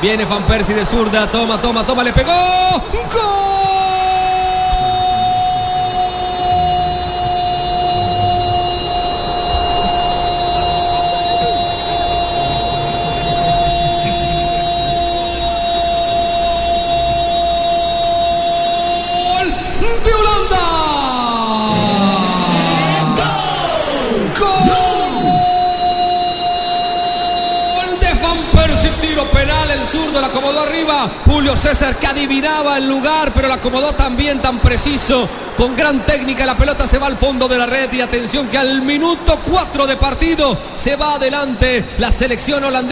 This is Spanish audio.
Viene Van Persie de zurda. Toma, toma, toma. Le pegó. ¡Gol! Penal, el zurdo la acomodó arriba. Julio César que adivinaba el lugar, pero la acomodó también tan preciso, con gran técnica. La pelota se va al fondo de la red y atención que al minuto 4 de partido se va adelante la selección holandesa.